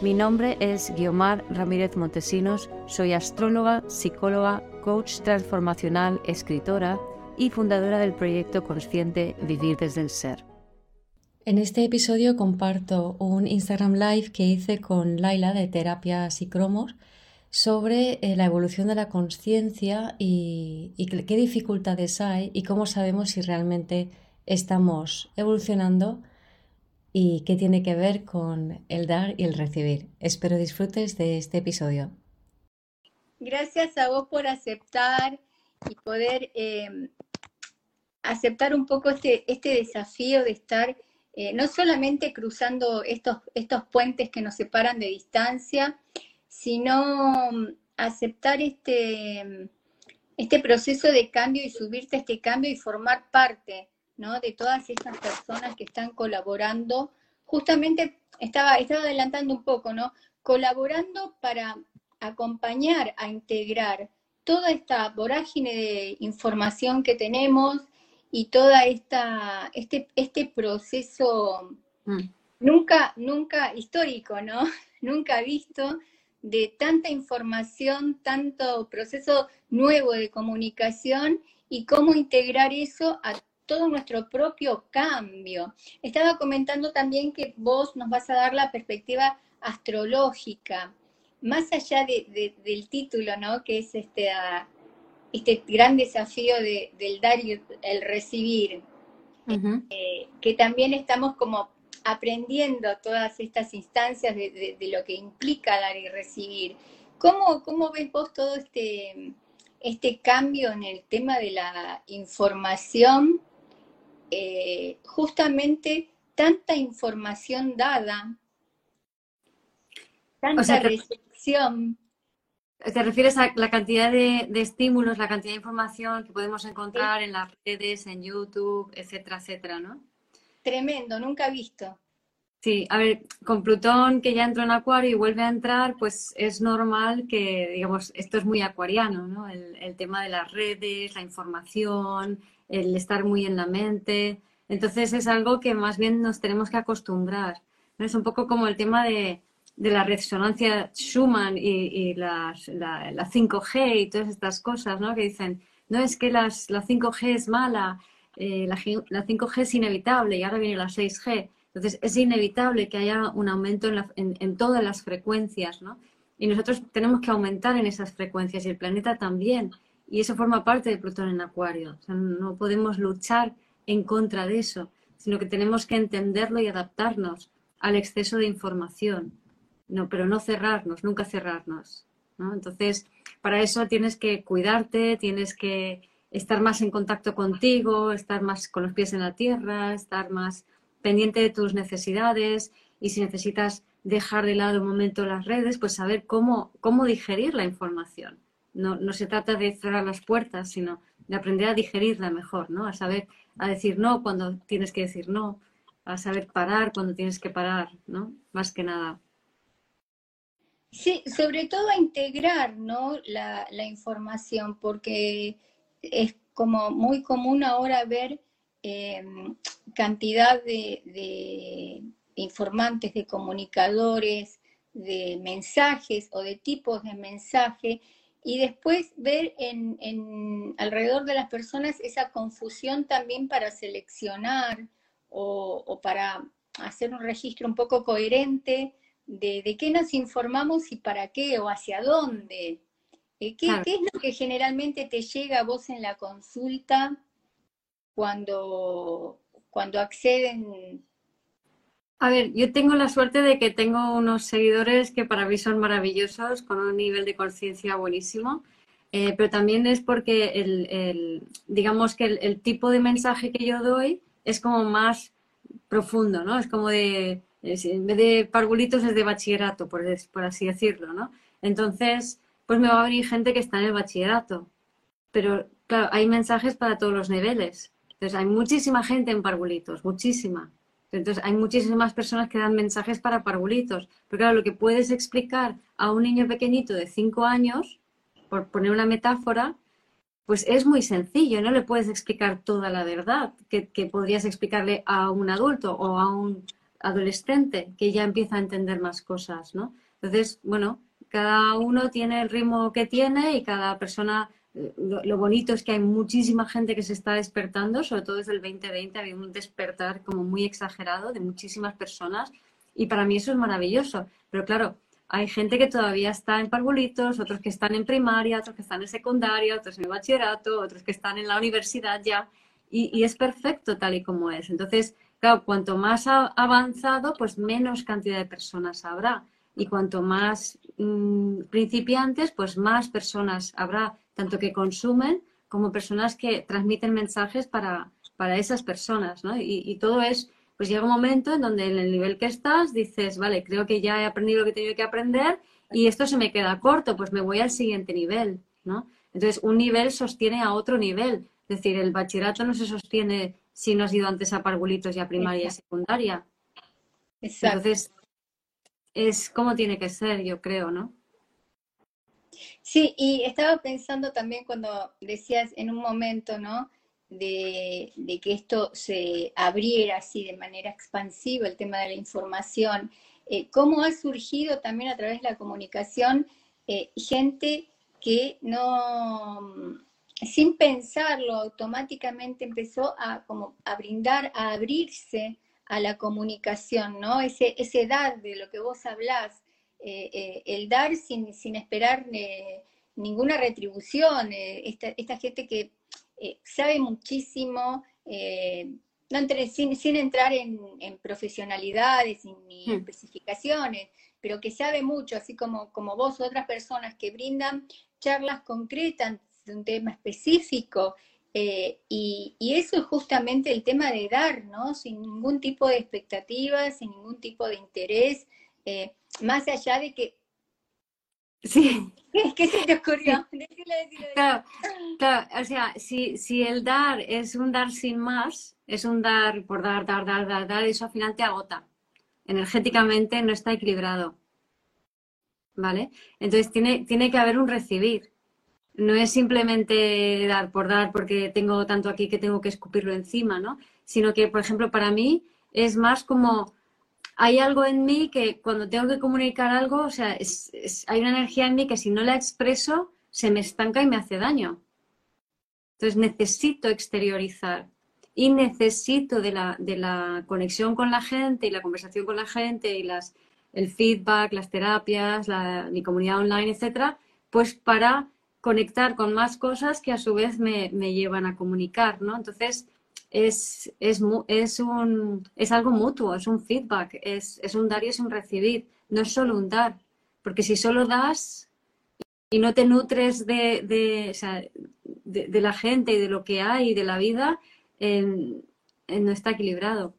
Mi nombre es Guiomar Ramírez Montesinos, soy astróloga, psicóloga, coach transformacional, escritora y fundadora del proyecto consciente Vivir desde el Ser. En este episodio comparto un Instagram Live que hice con Laila de Terapias y Cromos sobre eh, la evolución de la conciencia y, y qué dificultades hay y cómo sabemos si realmente estamos evolucionando y qué tiene que ver con el dar y el recibir. Espero disfrutes de este episodio. Gracias a vos por aceptar y poder em, aceptar un poco este, este desafío de estar eh, no solamente cruzando estos, estos puentes que nos separan de distancia, sino mm, aceptar este, este proceso de cambio y subirte a este cambio y formar parte de todas estas personas que están colaborando. Justamente estaba, estaba adelantando un poco, ¿no? Colaborando para acompañar a integrar toda esta vorágine de información que tenemos y toda esta este este proceso mm. nunca nunca histórico, ¿no? nunca visto de tanta información, tanto proceso nuevo de comunicación y cómo integrar eso a todo nuestro propio cambio. Estaba comentando también que vos nos vas a dar la perspectiva astrológica, más allá del título, ¿no? Que es este, ah, este gran desafío del dar y el recibir, eh, que también estamos como aprendiendo todas estas instancias de, lo que implica dar y recibir. ¿Cómo, cómo ves vos todo este, este cambio en el tema de la información eh, justamente tanta información dada, tanta recepción. ¿Te refieres a la cantidad de, estímulos, la cantidad de información que podemos encontrar en las redes, en YouTube, etcétera, etcétera, ¿no? Tremendo, nunca visto. Sí, a ver, con Plutón que ya entró en Acuario y vuelve a entrar, pues es normal que, digamos, esto es muy acuariano, ¿no? el tema de las redes, la información, el estar muy en la mente. Entonces es algo que más bien nos tenemos que acostumbrar. Es un poco como el tema de, la resonancia Schumann y, las, la, 5G y todas estas cosas, ¿no? Que dicen, no es que las, la 5G es mala, eh, la, 5G es inevitable y ahora viene la 6G. Entonces es inevitable que haya un aumento en, en todas las frecuencias, ¿no? Y nosotros tenemos que aumentar en esas frecuencias y el planeta también. Y eso forma parte de Plutón en Acuario. no podemos luchar en contra de eso, sino que tenemos que entenderlo y adaptarnos al exceso de información. No, pero no cerrarnos, nunca cerrarnos. Entonces, para eso tienes que cuidarte, tienes que estar más en contacto contigo, estar más con los pies en la tierra, estar más pendiente de tus necesidades y si necesitas dejar de lado un momento las redes, pues saber cómo, cómo digerir la información no, se trata de cerrar las puertas, sino de aprender a digerirla mejor, ¿no? A saber, a decir no cuando tienes que decir no, a saber parar cuando tienes que parar, ¿no? Más que nada. Sí, sobre todo a integrar, ¿no? La, información, porque es como muy común ahora ver em, cantidad de, de informantes, de comunicadores, de mensajes o de tipos de mensaje y después ver en, alrededor de las personas esa confusión también para seleccionar o, para hacer un registro un poco coherente de, de, qué nos informamos y para qué o hacia dónde. Eh, ¿Qué, ¿Qué, es lo que generalmente te llega a vos en la consulta cuando, cuando acceden a ver, yo tengo la suerte de que tengo unos seguidores que para mí son maravillosos, con un nivel de conciencia buenísimo, eh, pero también es porque el, digamos que el, tipo de mensaje que yo doy es como más profundo, ¿no? Es como de, en vez de parvulitos es de bachillerato, por, por así decirlo, ¿no? Entonces, pues me va a venir gente que está en el bachillerato. Pero, claro, hay mensajes para todos los niveles. Entonces, hay muchísima gente en parvulitos, muchísima. Entonces, hay muchísimas personas que dan mensajes para parvulitos. Pero claro, lo que puedes explicar a un niño pequeñito de 5 años, por poner una metáfora, pues es muy sencillo, no le puedes explicar toda la verdad que, podrías explicarle a un adulto o a un adolescente que ya empieza a entender más cosas, ¿no? Entonces, bueno, cada uno tiene el ritmo que tiene y cada persona, lo, bonito es que hay muchísima gente que se está despertando, sobre todo desde el 2020 ha habido un despertar como muy exagerado de muchísimas personas y para mí eso es maravilloso, pero claro, hay gente que todavía está en parvulitos, otros que están en primaria, otros que están en secundaria, otros en el bachillerato, otros que están en la universidad ya, y, es perfecto tal y como es. Entonces, claro, cuanto más avanzado, pues menos cantidad de personas habrá. Y cuanto más mm, principiantes, pues más personas habrá, tanto que consumen como personas que transmiten mensajes para, para esas personas, ¿no? y todo es pues llega un momento en donde en el nivel que estás dices, vale, creo que ya he aprendido lo que tengo que aprender y esto se me queda corto, pues me voy al siguiente nivel, ¿no? Entonces, un nivel sostiene a otro nivel. Es decir, el bachillerato no se sostiene si no has ido antes a parvulitos y a primaria y secundaria. Exacto. Entonces, es como tiene que ser, yo creo, ¿no? Sí, y estaba pensando también cuando decías en un momento, ¿no? de, que esto se abriera así de manera expansiva, el tema de la información, eh, cómo ha surgido también a través de la comunicación eh, gente que no, sin pensarlo, automáticamente empezó a, como, a brindar, a abrirse a la comunicación, ¿no? Ese, ese dar de lo que vos hablás, eh, el dar sin, sin esperar ninguna retribución, esta, esta gente que eh, sabe muchísimo, eh, no sin, entrar en, profesionalidades ni hmm. especificaciones, pero que sabe mucho, así como, como vos, otras personas que brindan charlas concretas de un tema específico. Eh, y, eso es justamente el tema de dar, ¿no? Sin ningún tipo de expectativas, sin ningún tipo de interés, más allá de que Sí. ¿Qué, se te ocurrió? Claro, claro, o sea, si, si el dar es un dar sin más, es un dar por dar, dar, dar, dar, dar, eso al final te agota. Energéticamente no está equilibrado. ¿Vale? Entonces tiene, tiene que haber un recibir. No es simplemente dar por dar porque tengo tanto aquí que tengo que escupirlo encima, ¿no? Sino que, por ejemplo, para mí es más como hay algo en mí que cuando tengo que comunicar algo, o sea, hay una energía en mí que si no la expreso, se me estanca y me hace daño. Entonces necesito exteriorizar y necesito de la, de la conexión con la gente y la conversación con la gente y las, el feedback, las terapias, la, mi comunidad online, etcétera, pues para conectar con más cosas que a su vez me, me llevan a comunicar, ¿no? Entonces, es, es, es, un, es algo mutuo, es un feedback, es, es un dar y es un recibir, no es solo un dar, porque si solo das y no te nutres de, de, de, la gente y de lo que hay y de la vida, no está equilibrado.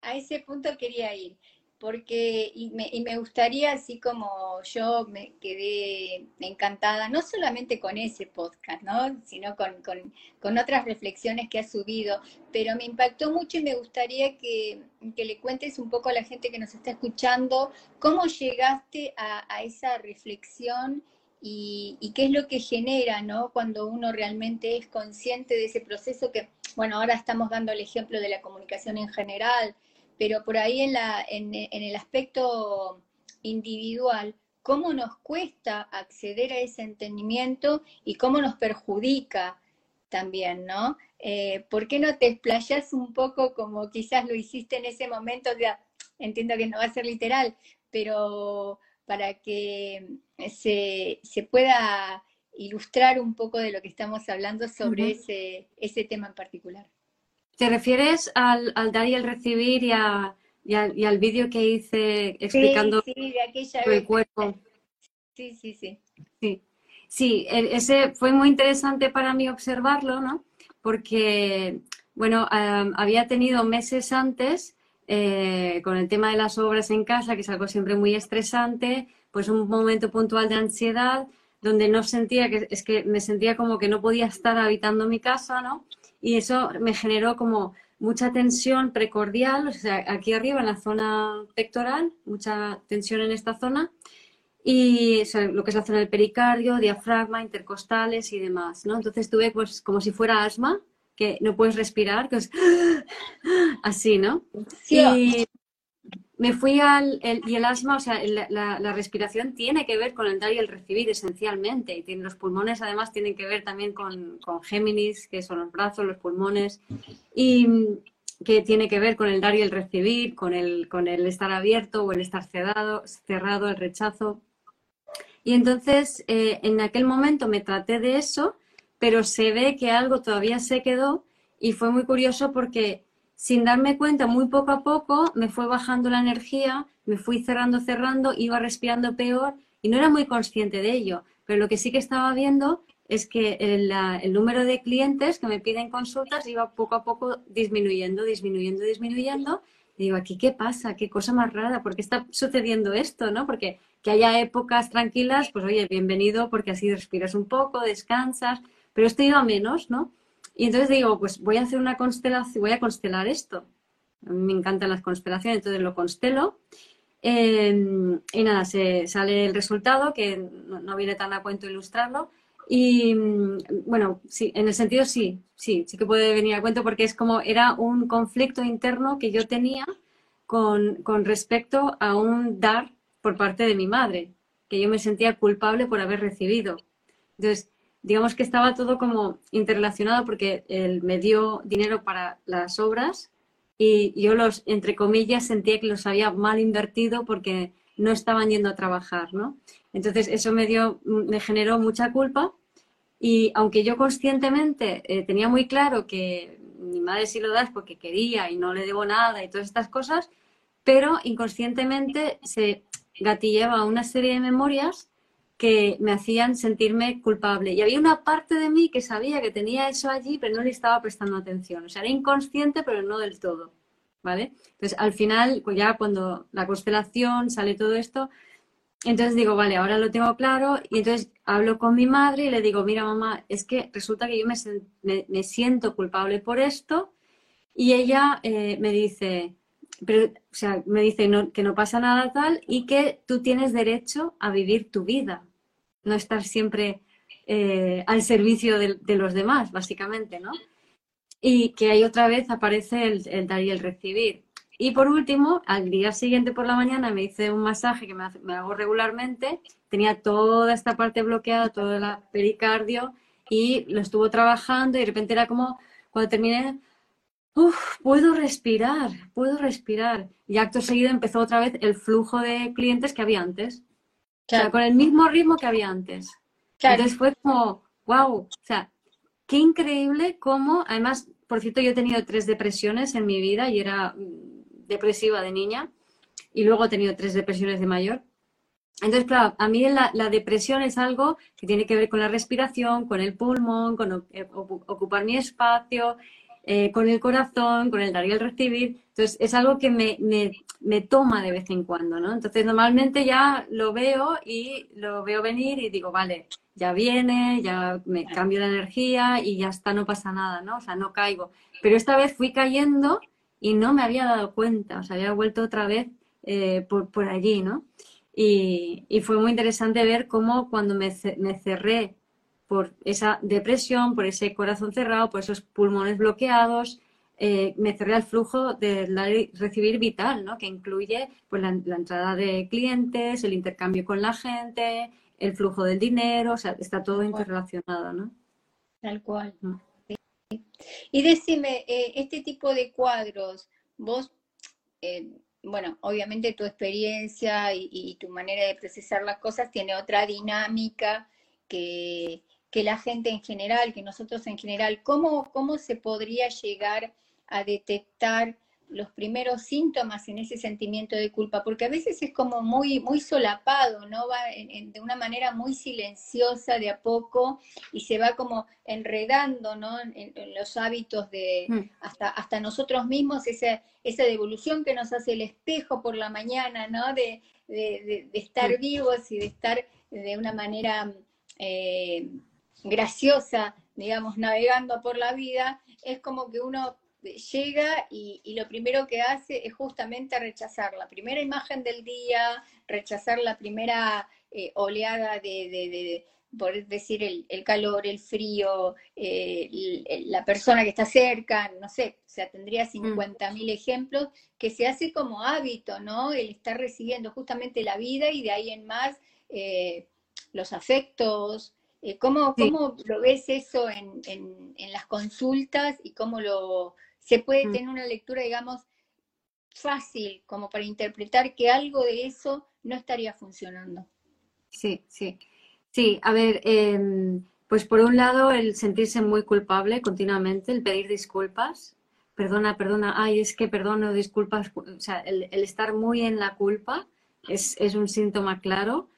A ese punto quería ir porque y me, gustaría, así como yo me quedé encantada, no solamente con ese podcast, ¿no? sino con, otras reflexiones que ha subido, pero me impactó mucho y me gustaría que, le cuentes un poco a la gente que nos está escuchando cómo llegaste a, a esa reflexión y, y, qué es lo que genera ¿no? cuando uno realmente es consciente de ese proceso que, bueno, ahora estamos dando el ejemplo de la comunicación en general, pero por ahí en, la, en, el aspecto individual, cómo nos cuesta acceder a ese entendimiento y cómo nos perjudica también, ¿no? Eh, ¿Por qué no te explayas un poco como quizás lo hiciste en ese momento? entiendo que no va a ser literal, pero para que se, pueda ilustrar un poco de lo que estamos hablando sobre ese, ese tema en particular. ¿Te refieres al, dar y al recibir y, al, vídeo que hice explicando el cuerpo? Sí, sí, sí. Sí, sí ese fue muy interesante para mí observarlo, ¿no? Porque, bueno, había tenido meses antes eh, con el tema de las obras en casa, que es algo siempre muy estresante, pues un momento puntual de ansiedad donde no sentía que, es que me sentía como que no podía estar habitando mi casa, ¿no? Y eso me generó como mucha tensión precordial, o sea, aquí arriba en la zona pectoral, mucha tensión en esta zona, y lo que es la zona del pericardio, diafragma, intercostales y demás, ¿no? Entonces tuve pues como si fuera asma, que no puedes respirar, que es así, ¿no? Y me fui al, y el asma, o sea, la, respiración tiene que ver con el dar y el recibir esencialmente, y los pulmones además tienen que ver también con, con Géminis, que son los brazos, los pulmones, y que tiene que ver con el dar y el recibir, con el, con el estar abierto o el estar cerrado, cerrado el rechazo. Y entonces, eh, en aquel momento me traté de eso, pero se ve que algo todavía se quedó y fue muy curioso porque sin darme cuenta, muy poco a poco me fue bajando la energía, me fui cerrando, cerrando, iba respirando peor y no era muy consciente de ello. Pero lo que sí que estaba viendo es que el, número de clientes que me piden consultas iba poco a poco disminuyendo, disminuyendo, disminuyendo. Y digo, aquí, ¿qué pasa? ¿Qué cosa más rara? ¿Por qué está sucediendo esto? ¿no? Porque que haya épocas tranquilas, pues oye, bienvenido, porque así respiras un poco, descansas, pero esto iba menos, ¿no? Y entonces digo, pues voy a hacer una constelación, voy a constelar esto. Me encantan las constelaciones, entonces lo constelo. Em, y nada, se sale el resultado, que no, viene tan a cuento ilustrarlo. Y bueno, sí, en el sentido sí, sí, sí que puede venir a cuento porque es como era un conflicto interno que yo tenía con, con respecto a un dar por parte de mi madre, que yo me sentía culpable por haber recibido. Entonces, digamos que estaba todo como interrelacionado porque él me dio dinero para las obras y yo los, entre comillas, sentía que los había mal invertido porque no estaban yendo a trabajar, ¿no? Entonces eso me dio, me generó mucha culpa y aunque yo conscientemente eh, tenía muy claro que mi madre sí lo da porque quería y no le debo nada y todas estas cosas, pero inconscientemente se gatillaba una serie de memorias que me hacían sentirme culpable. Y había una parte de mí que sabía que tenía eso allí, pero no le estaba prestando atención. O sea, era inconsciente, pero no del todo. ¿Vale? Entonces, al final, pues ya cuando la constelación sale todo esto, entonces digo, vale, ahora lo tengo claro. Y entonces hablo con mi madre y le digo, mira, mamá, es que resulta que yo me, me, siento culpable por esto. Y ella eh, me dice, pero, o sea, me dice que no pasa nada tal y que tú tienes derecho a vivir tu vida no estar siempre eh, al servicio de, los demás, básicamente, ¿no? Y que ahí otra vez aparece el, dar y el recibir. Y por último, al día siguiente por la mañana me hice un masaje que me, hago regularmente, tenía toda esta parte bloqueada, todo el pericardio, y lo estuvo trabajando y de repente era como, cuando terminé, Uf, puedo respirar, puedo respirar. Y acto seguido empezó otra vez el flujo de clientes que había antes con el mismo ritmo que había antes. Entonces fue como, wow, o sea, qué increíble cómo, además, por cierto, yo he tenido tres depresiones en mi vida y era mm, depresiva de niña y luego he tenido tres depresiones de mayor. Entonces, claro, a mí la, depresión es algo que tiene que ver con la respiración, con el pulmón, con eh, ocupar mi espacio, eh, con el corazón, con el dar y el recibir. Entonces, es algo que me, me, toma de vez en cuando, ¿no? Entonces, normalmente ya lo veo y lo veo venir y digo, vale, ya viene, ya me cambio la energía y ya está, no pasa nada, ¿no? O sea, no caigo. Pero esta vez fui cayendo y no me había dado cuenta, o sea, había vuelto otra vez eh, por, por, allí, ¿no? Y, y, fue muy interesante ver cómo cuando me, me cerré por esa depresión, por ese corazón cerrado, por esos pulmones bloqueados, eh, me cerré al flujo de recibir vital, ¿no? que incluye pues, la, entrada de clientes, el intercambio con la gente, el flujo del dinero, o sea, está todo interrelacionado. ¿no? Tal cual. Mm. Y decime, eh, este tipo de cuadros, vos, eh, bueno, obviamente tu experiencia y, tu manera de procesar las cosas tiene otra dinámica que, que la gente en general, que nosotros en general, ¿cómo, cómo se podría llegar a detectar los primeros síntomas en ese sentimiento de culpa, porque a veces es como muy, muy solapado, ¿no? Va de una manera muy silenciosa de a poco y se va como enredando, ¿no? En, los hábitos de, mm. hasta, hasta nosotros mismos, esa, esa devolución que nos hace el espejo por la mañana, ¿no? De, estar mm. vivos y de estar de una manera eh, graciosa, digamos, navegando por la vida, es como que uno llega y, lo primero que hace es justamente rechazar la primera imagen del día, rechazar la primera eh, oleada de, por decir, el, calor, el frío, eh, la persona que está cerca, no sé, o sea, tendría 50.000 mm. ejemplos, que se hace como hábito, ¿no? El estar recibiendo justamente la vida y de ahí en más eh, los afectos. ¿Cómo, ¿Cómo lo ves eso en, en las consultas y cómo lo, se puede mm. tener una lectura, digamos, fácil como para interpretar que algo de eso no estaría funcionando. Sí, sí. Sí, a ver, em, pues por un lado el sentirse muy culpable continuamente, el pedir disculpas, perdona, perdona, ay, es que perdono, disculpas, o sea, el, estar muy en la culpa es, es un síntoma claro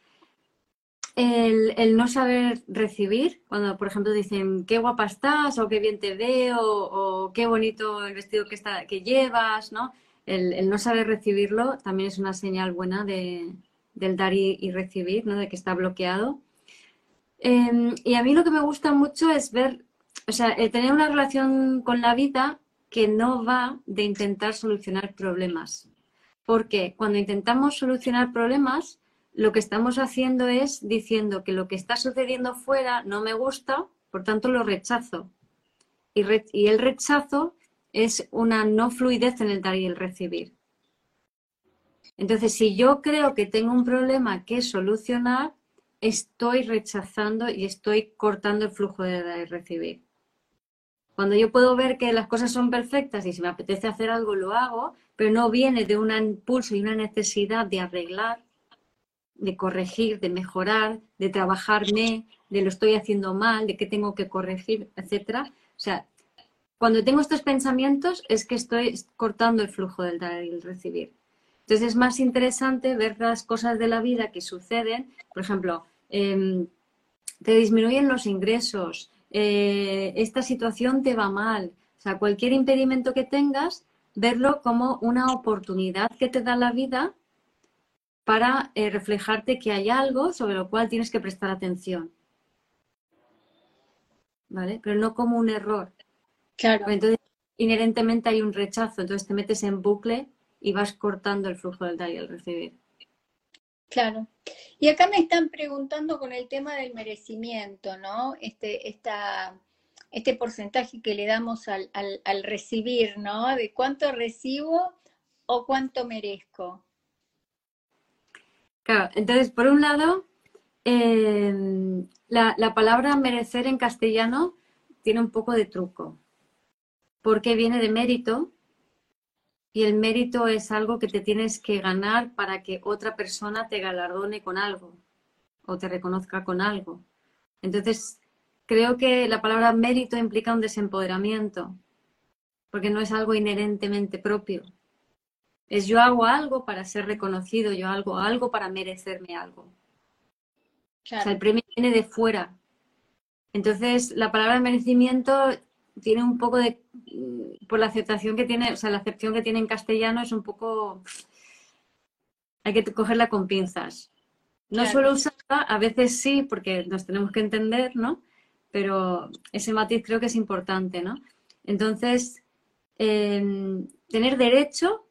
el, no saber recibir, cuando por ejemplo dicen qué guapa estás o qué bien te veo o, qué bonito el vestido que, está, que llevas, ¿no? El, no saber recibirlo también es una señal buena de, del dar y, recibir, ¿no? De que está bloqueado. Em, y a mí lo que me gusta mucho es ver, o sea, tener una relación con la vida que no va de intentar solucionar problemas. Porque cuando intentamos solucionar problemas, lo que estamos haciendo es diciendo que lo que está sucediendo fuera no me gusta, por tanto lo rechazo. Y, el rechazo es una no fluidez en el dar y el recibir. Entonces, si yo creo que tengo un problema que solucionar, estoy rechazando y estoy cortando el flujo de dar y recibir. Cuando yo puedo ver que las cosas son perfectas y si me apetece hacer algo, lo hago, pero no viene de un impulso y una necesidad de arreglar, de corregir, de mejorar, de trabajarme, de lo estoy haciendo mal, de qué tengo que corregir, etcétera. O sea, cuando tengo estos pensamientos es que estoy cortando el flujo del dar y el recibir. Entonces es más interesante ver las cosas de la vida que suceden. Por ejemplo, em, te disminuyen los ingresos, eh, esta situación te va mal. O sea, cualquier impedimento que tengas, verlo como una oportunidad que te da la vida para eh, reflejarte que hay algo sobre lo cual tienes que prestar atención. ¿Vale? Pero no como un error. Claro. Entonces, inherentemente hay un rechazo, entonces te metes en bucle y vas cortando el flujo del dar y el recibir. Claro. Y acá me están preguntando con el tema del merecimiento, ¿no? Este, esta, este porcentaje que le damos al, al recibir, ¿no? De cuánto recibo o cuánto merezco. Claro, entonces, por un lado, em, la, palabra merecer en castellano tiene un poco de truco, porque viene de mérito y el mérito es algo que te tienes que ganar para que otra persona te galardone con algo o te reconozca con algo. Entonces, creo que la palabra mérito implica un desempoderamiento, porque no es algo inherentemente propio. Es yo hago algo para ser reconocido, yo hago algo para merecerme algo. O sea, el premio viene de fuera. Entonces, la palabra merecimiento tiene un poco de, mm, por la aceptación que tiene, o sea, la acepción que tiene en castellano es un poco, hay que cogerla con pinzas. No suelo usarla, a veces sí, porque nos tenemos que entender, ¿no? Pero ese matiz creo que es importante, ¿no? Entonces, em, tener derecho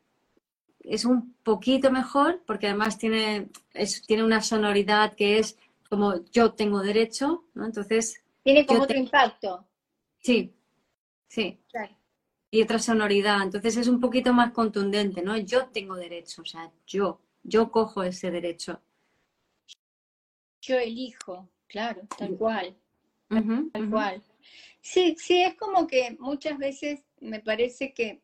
es un poquito mejor porque además tiene, tiene una sonoridad que es como yo tengo derecho, ¿no? Entonces... Tiene como otro impacto. Sí, sí. Y otra sonoridad. Entonces es un poquito más contundente, ¿no? Yo tengo derecho, o sea, yo, yo cojo ese derecho. Yo elijo, claro, tal cual. tal cual. Sí, sí, es como que muchas veces me parece que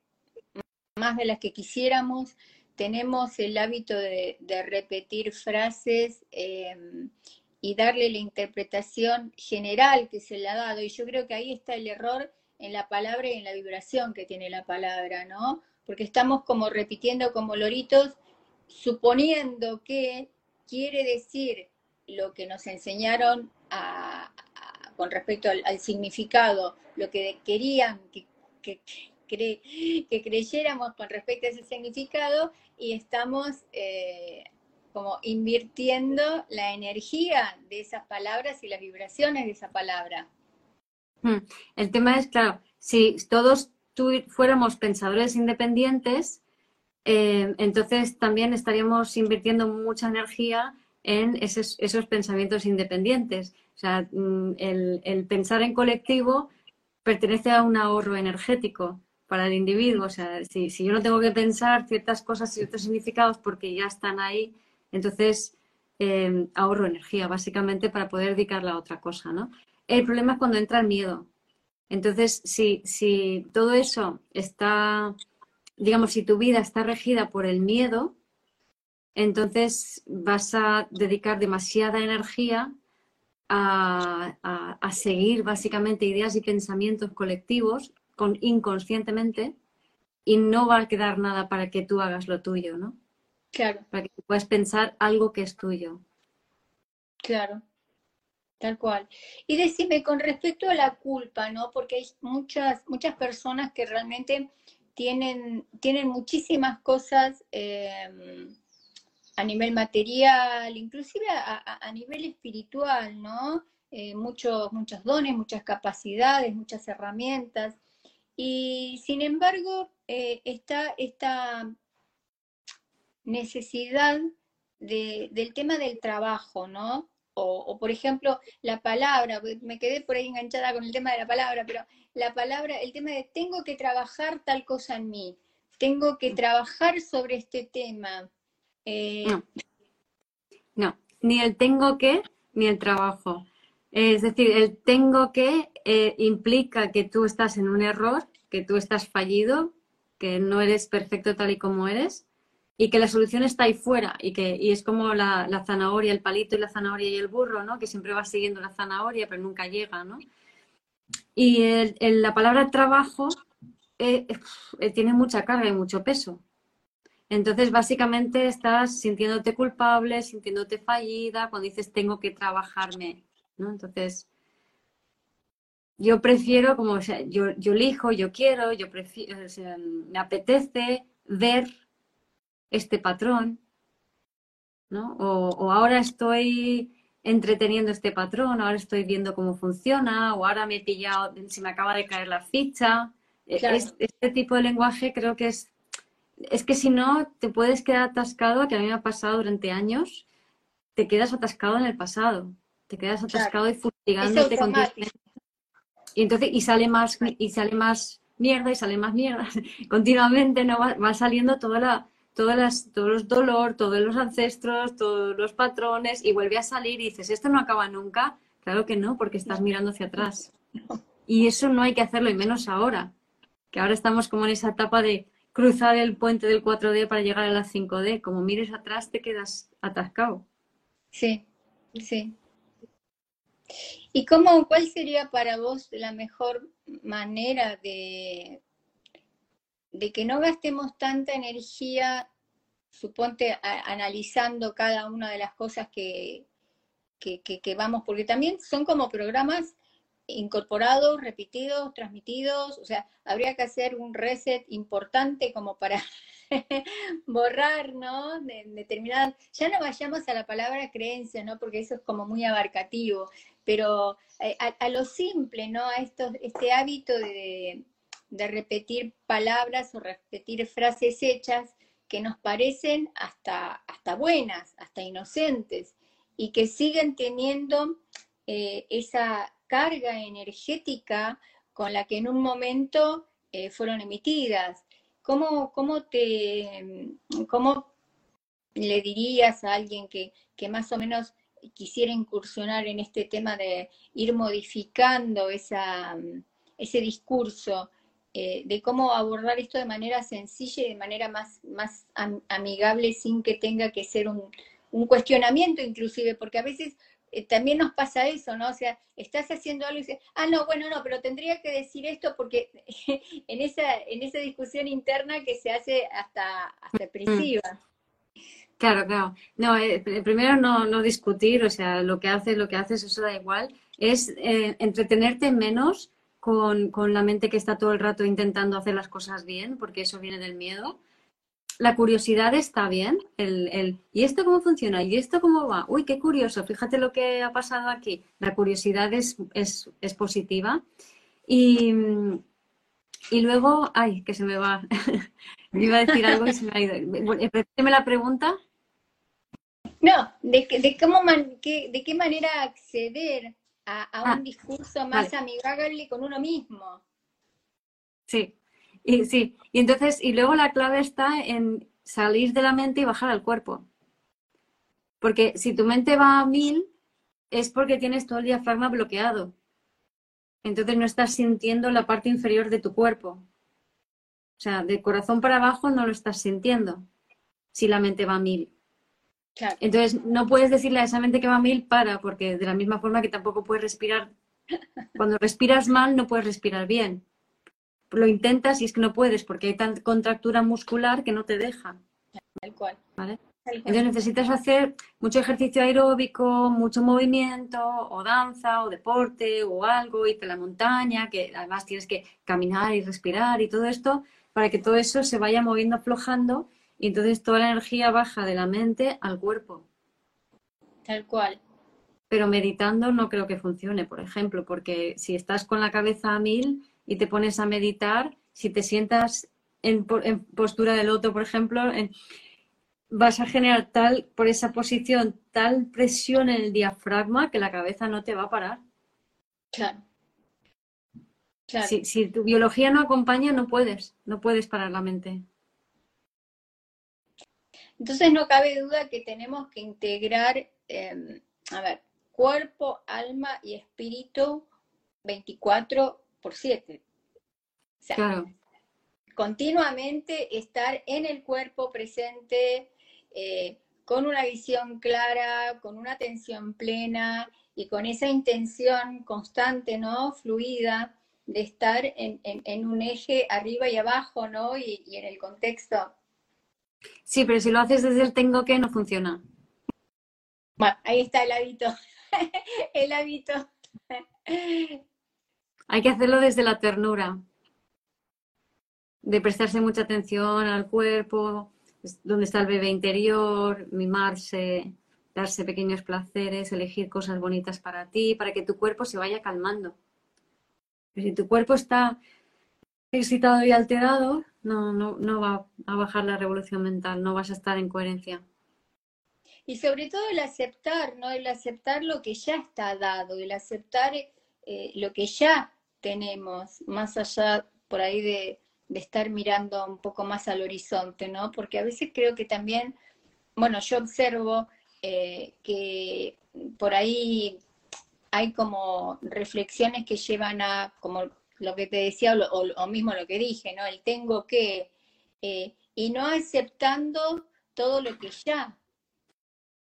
más de las que quisiéramos. Tenemos el hábito de, repetir frases em, y darle la interpretación general que se le ha dado. Y yo creo que ahí está el error en la palabra y en la vibración que tiene la palabra, ¿no? porque estamos como repitiendo como loritos, suponiendo que quiere decir lo que nos enseñaron con respecto al, significado, lo que querían que, que, creyéramos con respecto a ese significado y estamos eh, como invirtiendo la energía de esas palabras y las vibraciones de esa palabra. Hmm. El tema es, claro, si todos fuéramos pensadores independientes, eh, entonces también estaríamos invirtiendo mucha energía en esos, pensamientos independientes. O sea, mm, el, pensar en colectivo pertenece a un ahorro energético para el individuo. O sea, si, yo no tengo que pensar ciertas cosas, ciertos significados porque ya están ahí, entonces eh, ahorro energía, básicamente, para poder dedicarla a otra cosa, ¿no? El problema es cuando entra el miedo. Entonces, si, si todo eso está, digamos, si tu vida está regida por el miedo, entonces vas a dedicar demasiada energía a, seguir básicamente ideas y pensamientos colectivos con, inconscientemente y no va a quedar nada para que tú hagas lo tuyo, ¿no? Claro. Para que puedas pensar algo que es tuyo. Claro. Tal cual. Y decime, con respecto a la culpa, ¿no? Porque hay muchas, muchas personas que realmente tienen, tienen muchísimas cosas em, a nivel material, inclusive a, nivel espiritual, ¿no? Eh, muchos, muchos dones, muchas capacidades, muchas herramientas. Y sin embargo, eh, está esta necesidad del tema del trabajo, ¿no? O, por ejemplo, la palabra, me quedé por ahí enganchada con el tema de la palabra, pero la palabra, el tema de tengo que trabajar tal cosa en mí, tengo que trabajar sobre este tema. Eh, no. ni el tengo que, ni el trabajo. Es decir, el tengo que eh, implica que tú estás en un error, que tú estás fallido, que no eres perfecto tal y como eres, y que la solución está ahí fuera y que y es como la, zanahoria, el palito y la zanahoria y el burro, ¿no? Que siempre va siguiendo la zanahoria pero nunca llega, ¿no? Y la palabra trabajo eh, eh, tiene mucha carga y mucho peso. Entonces, básicamente estás sintiéndote culpable, sintiéndote fallida cuando dices tengo que trabajarme, ¿no? Entonces, yo prefiero, como, o sea, yo, yo elijo, yo quiero, yo prefiero, me apetece ver este patrón, ¿no? O, ahora estoy entreteniendo este patrón, ahora estoy viendo cómo funciona, o ahora me he pillado, se me acaba de caer la ficha. E, este tipo de lenguaje creo que es, es que si no te puedes quedar atascado, que a mí me ha pasado durante años, te quedas atascado en el pasado, te quedas atascado y fustigándote Y entonces, y sale más, y sale más mierda, y sale más mierda, continuamente, ¿no? va saliendo toda la, todas las, todos los dolor, todos los ancestros, todos los patrones y vuelve a salir y dices, ¿esto no acaba nunca? Claro que no, porque estás mirando hacia atrás. Y eso no hay que hacerlo, y menos ahora, que ahora estamos como en esa etapa de cruzar el puente del 4D para llegar a la 5D. Como mires atrás te quedas atascado. Sí, sí. ¿Y cómo, cuál sería para vos la mejor manera de, de que no gastemos tanta energía, suponte, analizando cada una de las cosas que, que, vamos, porque también son como programas incorporados, repetidos, transmitidos, o sea, habría que hacer un reset importante como para borrar, ¿no? De, determinadas, ya no vayamos a la palabra creencia, ¿no? Porque eso es como muy abarcativo, pero eh, a, lo simple, ¿no? A estos, este hábito de, de repetir palabras o repetir frases hechas que nos parecen hasta, hasta buenas, hasta inocentes, y que siguen teniendo eh, esa carga energética con la que en un momento eh, fueron emitidas. ¿Cómo, cómo, te, ¿Cómo le dirías a alguien que, que más o menos quisiera incursionar en este tema de ir modificando esa, ese discurso? Eh, de cómo abordar esto de manera sencilla y de manera más, más amigable sin que tenga que ser un, cuestionamiento inclusive, porque a veces eh, también nos pasa eso, ¿no? O sea, estás haciendo algo y dices, ah, no, bueno, no, pero tendría que decir esto porque en esa, en esa discusión interna que se hace hasta, hasta mm. Claro, claro. No, eh, primero no, no, discutir, o sea, lo que haces, lo que haces, eso da igual. Es eh, entretenerte menos con, con, la mente que está todo el rato intentando hacer las cosas bien, porque eso viene del miedo la curiosidad está bien, el, el, ¿y esto cómo funciona? ¿Y esto cómo va? Uy, qué curioso, fíjate lo que ha pasado aquí. La curiosidad es, es, es positiva. Y, y, luego, ay, que se me va. Iba a decir algo y se me ha ido. Repíteme la pregunta. No, de, de, cómo de qué manera acceder a, a un ah, discurso más amigable con uno mismo. Sí, y sí, y entonces, y luego la clave está en salir de la mente y bajar al cuerpo. Porque si tu mente va a mil, es porque tienes todo el diafragma bloqueado. Entonces no estás sintiendo la parte inferior de tu cuerpo. O sea, de corazón para abajo no lo estás sintiendo si la mente va a mil. Entonces no puedes decirle a esa mente que va a mil para, porque de la misma forma que tampoco puedes respirar. Cuando respiras mal no puedes respirar bien lo intentas y es que no puedes porque hay tanta contractura muscular que no te deja. Tal cual. ¿Vale? Entonces necesitas hacer mucho ejercicio aeróbico, mucho movimiento, o danza, o deporte, o algo, irte a la montaña, que además tienes que caminar y respirar y todo esto, para que todo eso se vaya moviendo, aflojando, y entonces toda la energía baja de la mente al cuerpo. Tal cual. Pero meditando no creo que funcione, por ejemplo, porque si estás con la cabeza a mil, y te pones a meditar, si te sientas en, postura de loto, por ejemplo, vas a generar tal, por esa posición, tal presión en el diafragma que la cabeza no te va a parar. Claro. Si, tu biología no acompaña, no puedes, no puedes parar la mente. Entonces no cabe duda que tenemos que integrar, em, a ver, cuerpo, alma y espíritu 24 por siete. O sea, continuamente estar en el cuerpo presente, eh, con una visión clara, con una atención plena y con esa intención constante, ¿no? Fluida de estar en, un eje arriba y abajo, ¿no? Y, y, en el contexto. Sí, pero si lo haces desde el tengo que, no funciona. Bueno, ahí está el hábito. el hábito. Hay que hacerlo desde la ternura, de prestarse mucha atención al cuerpo, dónde está el bebé interior, mimarse, darse pequeños placeres, elegir cosas bonitas para ti, para que tu cuerpo se vaya calmando. si tu cuerpo está excitado y alterado, no, no, no va a bajar la revolución mental, no vas a estar en coherencia. Y sobre todo el aceptar, ¿no? El aceptar lo que ya está dado, el aceptar eh, lo que ya tenemos, más allá por ahí de, estar mirando un poco más al horizonte, ¿no? Porque a veces creo que también, bueno, yo observo eh, que por ahí hay como reflexiones que llevan a, como lo que te decía o, mismo lo que dije, ¿no? El tengo que, eh, y no aceptando todo lo que ya,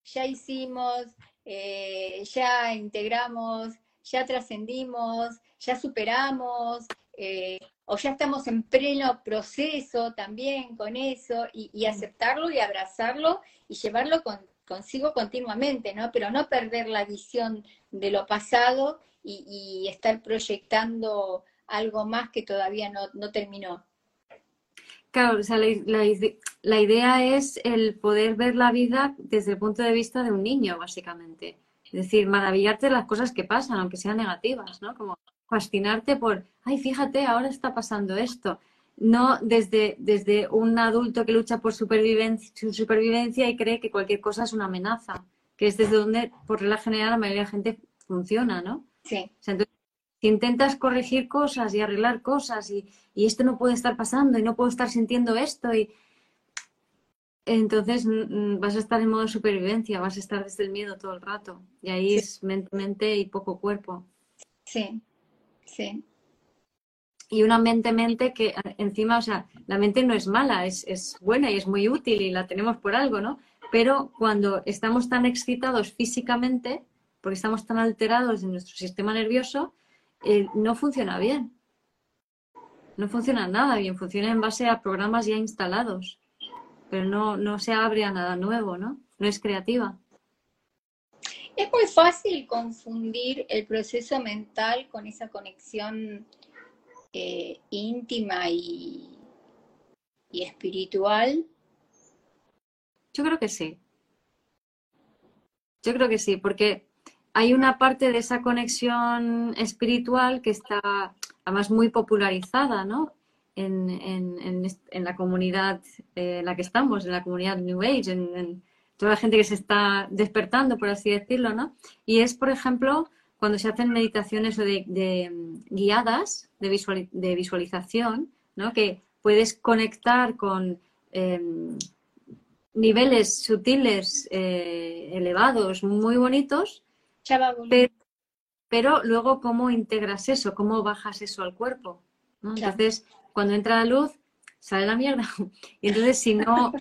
ya hicimos, eh, ya integramos, ya trascendimos, ya superamos, eh, o ya estamos en pleno proceso también con eso, y, aceptarlo y abrazarlo y llevarlo consigo continuamente, ¿no? Pero no perder la visión de lo pasado y, estar proyectando algo más que todavía no, terminó. Claro, o sea, la, la, idea es el poder ver la vida desde el punto de vista de un niño, básicamente. Es decir, maravillarte de las cosas que pasan, aunque sean negativas, ¿no? Como fascinarte por, ay, fíjate, ahora está pasando esto. No desde, desde un adulto que lucha por supervivencia, su supervivencia y cree que cualquier cosa es una amenaza, que es desde donde, por regla general, la mayoría de la gente funciona, ¿no? Sí. entonces, si intentas corregir cosas y arreglar cosas y, y esto no puede estar pasando y no puedo estar sintiendo esto y entonces mm, mm, vas a estar en modo supervivencia, vas a estar desde el miedo todo el rato. Y ahí es mente, mente y poco cuerpo. Sí, sí. Y una mente-mente que encima, o sea, la mente no es mala, es, es buena y es muy útil y la tenemos por algo, ¿no? Pero cuando estamos tan excitados físicamente, porque estamos tan alterados en nuestro sistema nervioso, eh, no funciona bien. No funciona nada bien, funciona en base a programas ya instalados, pero no, no se abre a nada nuevo, ¿no? No es creativa. Es muy fácil confundir el proceso mental con esa conexión eh, íntima y, y espiritual. Yo creo que sí. Yo creo que sí, porque hay una parte de esa conexión espiritual que está además muy popularizada, ¿no? En, la comunidad eh, en la que estamos, en la comunidad New Age, en, toda la gente que se está despertando, por así decirlo, ¿no? Y es, por ejemplo, cuando se hacen meditaciones de, guiadas de, visualización, ¿no? Que puedes conectar con em, niveles sutiles, eh, elevados, muy bonitos, pero, luego cómo integras eso, cómo bajas eso al cuerpo. Entonces, cuando entra la luz, sale la mierda. Y entonces, si no,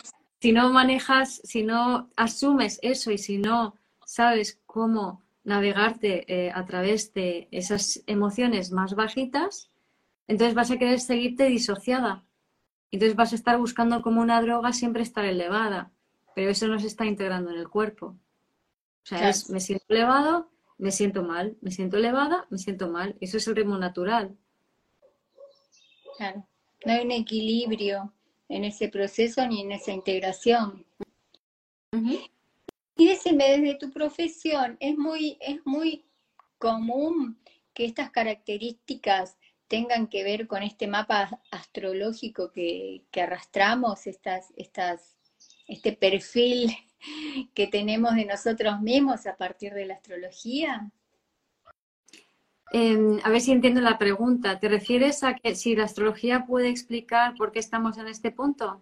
si no manejas, si no asumes eso y si no sabes cómo navegarte eh, a través de esas emociones más bajitas, entonces vas a querer seguirte disociada. Entonces vas a estar buscando como una droga siempre estar elevada, pero eso no se está integrando en el cuerpo. O sea, es, me siento elevado, me siento mal, me siento elevada, me siento mal. Eso es el ritmo natural. Claro, no hay un equilibrio en ese proceso ni en esa integración. Y decime, desde tu profesión, ¿es muy, es muy común que estas características tengan que ver con este mapa astrológico que, que arrastramos, estas, estas, este perfil que tenemos de nosotros mismos a partir de la astrología? Em, a ver si entiendo la pregunta. ¿Te refieres a que si la astrología puede explicar por qué estamos en este punto?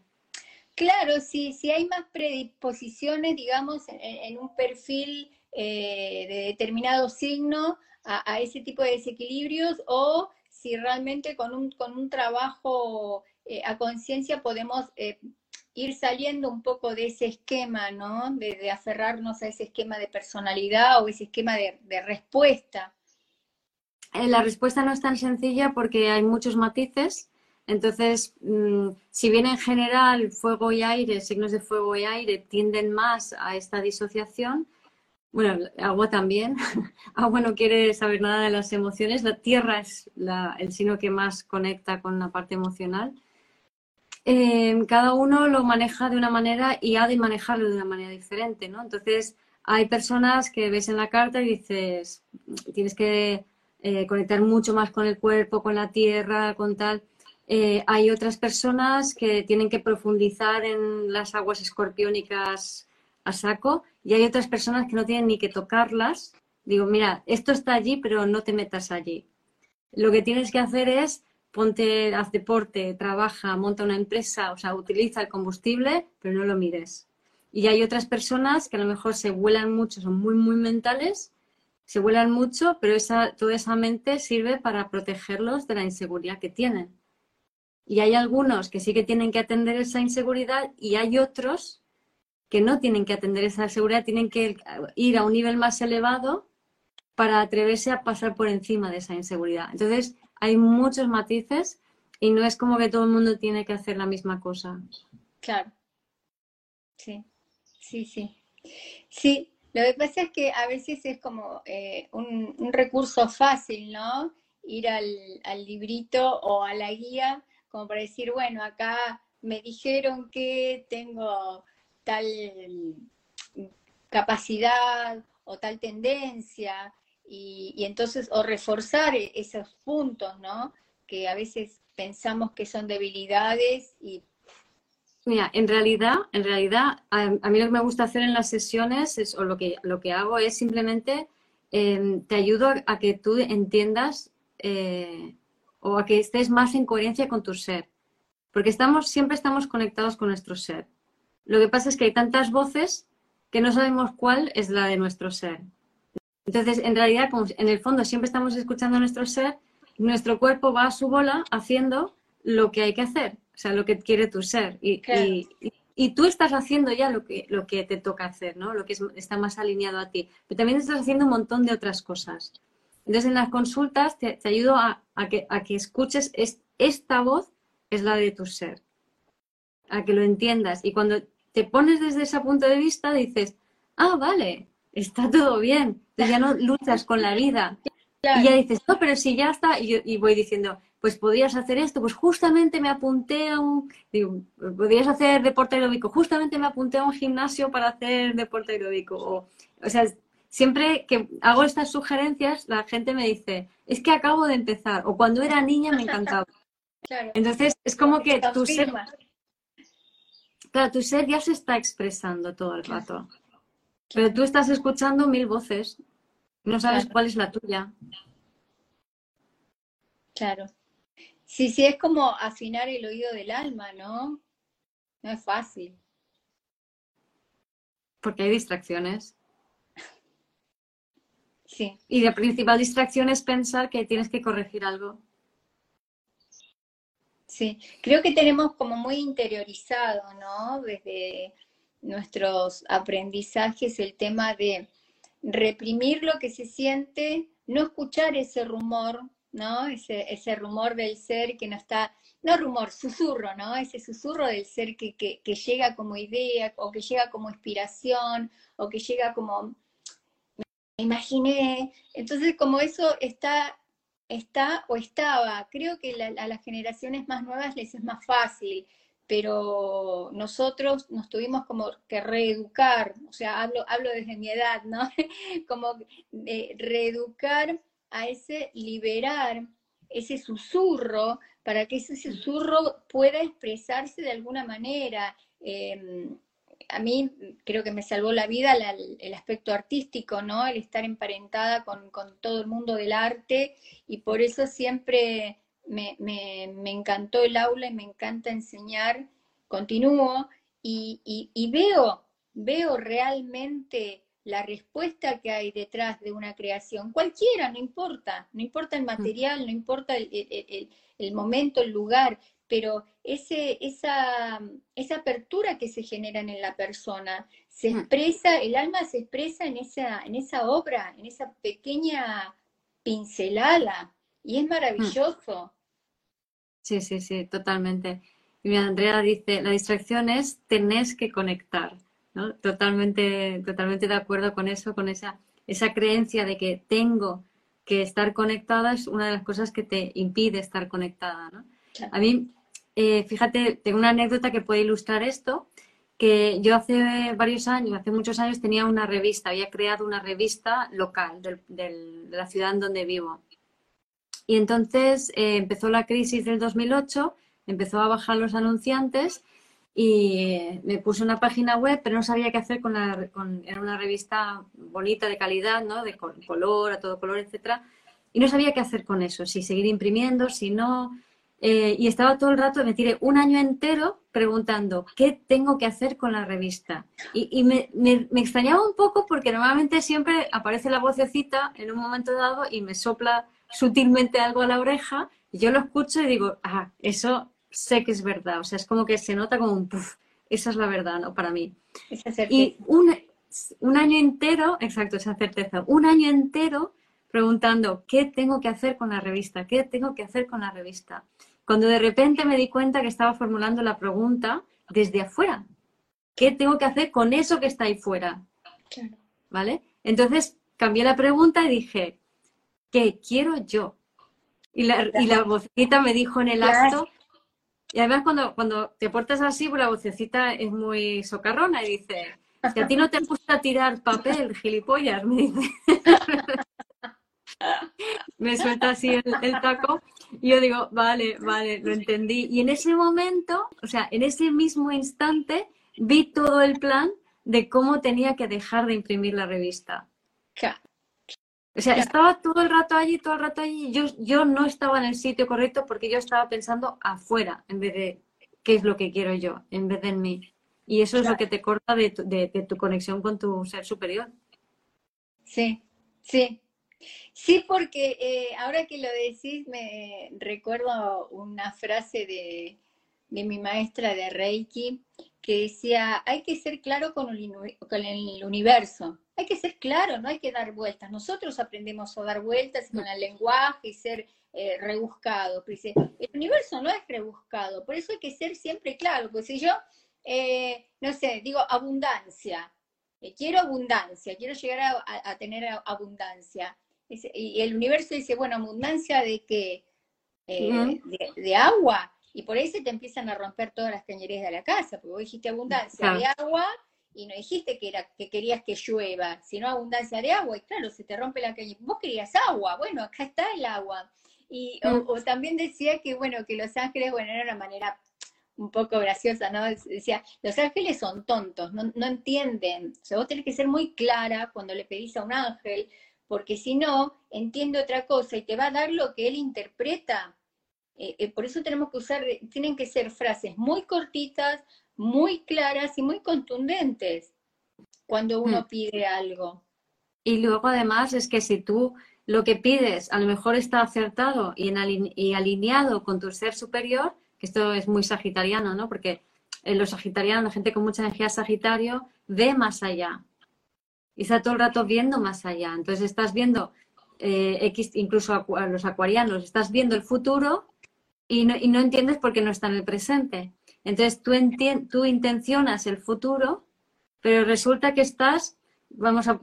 Claro, sí, si hay más predisposiciones, digamos, en, un perfil eh, de determinado signo a, ese tipo de desequilibrios o si realmente con un, con un trabajo eh, a conciencia podemos eh, ir saliendo un poco de ese esquema, ¿no? De, aferrarnos a ese esquema de personalidad o ese esquema de, respuesta. Eh, la respuesta no es tan sencilla porque hay muchos matices. Entonces, mm, si bien en general fuego y aire, signos de fuego y aire tienden más a esta disociación, bueno, agua también. agua no quiere saber nada de las emociones. La tierra es el signo que más conecta con la parte emocional. Cada uno lo maneja de una manera y ha de manejarlo de una manera diferente, ¿no? Entonces, hay personas que ves en la carta y dices, tienes que eh, conectar mucho más con el cuerpo, con la tierra, con tal. Eh, hay otras personas que tienen que profundizar en las aguas escorpiónicas a saco y hay otras personas que no tienen ni que tocarlas. Digo, mira, esto está allí, pero no te metas allí. Lo que tienes que hacer es ponte, haz deporte, trabaja, monta una empresa, o sea, utiliza el combustible, pero no lo mires. Y hay otras personas que a lo mejor se vuelan mucho, son muy, muy mentales, se vuelan mucho, pero esa, toda esa mente sirve para protegerlos de la inseguridad que tienen. Y hay algunos que sí que tienen que atender esa inseguridad y hay otros que no tienen que atender esa inseguridad, tienen que ir a un nivel más elevado para atreverse a pasar por encima de esa inseguridad. Entonces, hay muchos matices y no es como que todo el mundo tiene que hacer la misma cosa. Claro. Sí, sí, sí. Sí, lo que pasa es que a veces es como eh, un, recurso fácil, ¿no? Ir al, al librito o a la guía como para decir, bueno, acá me dijeron que tengo tal capacidad o tal tendencia y, entonces, o reforzar e, esos puntos, ¿no? Que a veces pensamos que son debilidades y... Mira, en realidad, en realidad, a, mí lo que me gusta hacer en las sesiones, es, o lo que, lo que hago es simplemente em, te ayudo a, que tú entiendas eh, o a que estés más en coherencia con tu ser. Porque estamos, siempre estamos conectados con nuestro ser. Lo que pasa es que hay tantas voces que no sabemos cuál es la de nuestro ser. Entonces, en realidad, como en el fondo siempre estamos escuchando a nuestro ser, nuestro cuerpo va a su bola haciendo lo que hay que hacer, o sea, lo que quiere tu ser. Y, y tú estás haciendo ya lo que, lo que te toca hacer, ¿no? Lo que está más alineado a ti. Pero también estás haciendo un montón de otras cosas. Entonces, en las consultas te, ayudo a, que, a que escuches esta voz es la de tu ser, a que lo entiendas. Y cuando te pones desde ese punto de vista, dices, ah, vale, está todo bien. Entonces ya no luchas con la vida. Y ya dices, no, pero si ya está, y, voy diciendo, pues podrías hacer esto, pues justamente me apunté a un, digo, podrías hacer deporte aeróbico, justamente me apunté a un gimnasio para hacer deporte aeróbico. O, o sea, siempre que hago estas sugerencias, la gente me dice, es que acabo de empezar, o cuando era niña me encantaba. Entonces, es como que tu ser, claro, tu ser ya se está expresando todo el rato. Pero tú estás escuchando mil voces, no sabes cuál es la tuya. Claro. Sí, sí, es como afinar el oído del alma, ¿no? No es fácil. Porque hay distracciones. Sí. Y la principal distracción es pensar que tienes que corregir algo. Sí, creo que tenemos como muy interiorizado, ¿no? Desde nuestros aprendizajes el tema de reprimir lo que se siente, no escuchar ese rumor, ¿no? Ese, ese rumor del ser que no está, no rumor, susurro, ¿no? Ese susurro del ser que, que, llega como idea o que llega como inspiración o que llega como, me imaginé. Entonces, como eso está está o estaba. Creo que a las generaciones más nuevas les es más fácil, pero nosotros nos tuvimos como que reeducar, o sea, hablo, hablo desde mi edad, ¿no? como reeducar a ese, liberar ese susurro para que ese susurro pueda expresarse de alguna manera. Em, a mí creo que me salvó la vida el aspecto artístico, ¿no? El estar emparentada con, todo el mundo del arte y por eso siempre me, encantó el aula y me encanta enseñar, continúo y, veo, veo realmente la respuesta que hay detrás de una creación, cualquiera, no importa, no importa el mm. material, no importa el momento, el lugar, pero ese, esa, esa apertura que se genera en la persona, se mm. expresa, el alma se expresa en esa, en esa obra, en esa pequeña pincelada, y es maravilloso. Sí, sí, sí, totalmente. Y mi Andrea dice, la distracción es tenés que conectar, ¿no? Totalmente, totalmente de acuerdo con eso, con esa, esa creencia de que tengo que estar conectada es una de las cosas que te impide estar conectada, ¿no? A mí, eh, fíjate, tengo una anécdota que puede ilustrar esto, que yo hace varios años, hace muchos años tenía una revista, había creado una revista local de la ciudad en donde vivo. Y entonces eh, empezó la crisis del 2008, empezó a bajar los anunciantes y me puse una página web, pero no sabía qué hacer con la... era una revista bonita, de calidad, ¿no? De color, a todo color, etcétera. Y no sabía qué hacer con eso, si seguir imprimiendo, si no. Eh, y estaba todo el rato, me tiré un año entero preguntando qué tengo que hacer con la revista. Y, me, extrañaba un poco porque normalmente siempre aparece la vocecita en un momento dado y me sopla sutilmente algo a la oreja y yo lo escucho y digo, ah, eso sé que es verdad. O sea, es como que se nota como un puff, esa es la verdad, ¿no? Para mí. y un, un año entero, exacto, esa certeza, un año entero preguntando qué tengo que hacer con la revista, qué tengo que hacer con la revista cuando de repente me di cuenta que estaba formulando la pregunta desde afuera. ¿Qué tengo que hacer con eso que está ahí fuera? ¿Vale? Entonces cambié la pregunta y dije, ¿qué quiero yo? Y la, y la vocecita me dijo en el acto, y además cuando, cuando te portas así, pues la vocecita es muy socarrona y dice, si a ti no te gusta tirar papel, gilipollas, me dice. me suelta así el, taco y yo digo, vale, vale, lo entendí. Y en ese momento, o sea, en ese mismo instante, vi todo el plan de cómo tenía que dejar de imprimir la revista. O sea, estaba todo el rato allí, todo el rato allí. Yo, yo no estaba en el sitio correcto porque yo estaba pensando afuera en vez de qué es lo que quiero yo, en vez de en mí. Y eso es lo que te corta de de tu conexión con tu ser superior. Sí, sí, Sí, porque eh, ahora que lo decís me recuerdo una frase de, de mi maestra de Reiki, que decía, hay que ser claro con el, universo, hay que ser claro, no hay que dar vueltas. Nosotros aprendemos a dar vueltas con el lenguaje y ser eh, rebuscado. el universo no es rebuscado, por eso hay que ser siempre claro. Pues si yo, eh, no sé, digo abundancia, eh, quiero abundancia, quiero llegar a, tener abundancia. Y el universo dice, bueno, abundancia de qué? de, agua, y por ahí se te empiezan a romper todas las cañerías de la casa, porque vos dijiste abundancia de agua y no dijiste que, era, que querías que llueva, sino abundancia de agua, y claro, se te rompe la cañería. Vos querías agua, bueno, acá está el agua. Y, mm. o, también decía que, bueno, que Los Ángeles, bueno, era una manera un poco graciosa, ¿no? Decía, los ángeles son tontos, no, no entienden. O sea, vos tenés que ser muy clara cuando le pedís a un ángel, porque si no, entiende otra cosa y te va a dar lo que él interpreta eh, eh, por eso tenemos que usar, tienen que ser frases muy cortitas, muy claras y muy contundentes cuando uno mm. pide algo. Y luego además es que si tú lo que pides a lo mejor está acertado y, en y alineado con tu ser superior, que esto es muy sagitariano, ¿no? Porque en los sagitarianos, la gente con mucha energía sagitario, ve más allá. Y está todo el rato viendo más allá. Entonces estás viendo, eh, X, incluso a los acuarianos, estás viendo el futuro y no, y no entiendes por qué no está en el presente. Entonces tú, tú intencionas el futuro, pero resulta que estás, vamos a,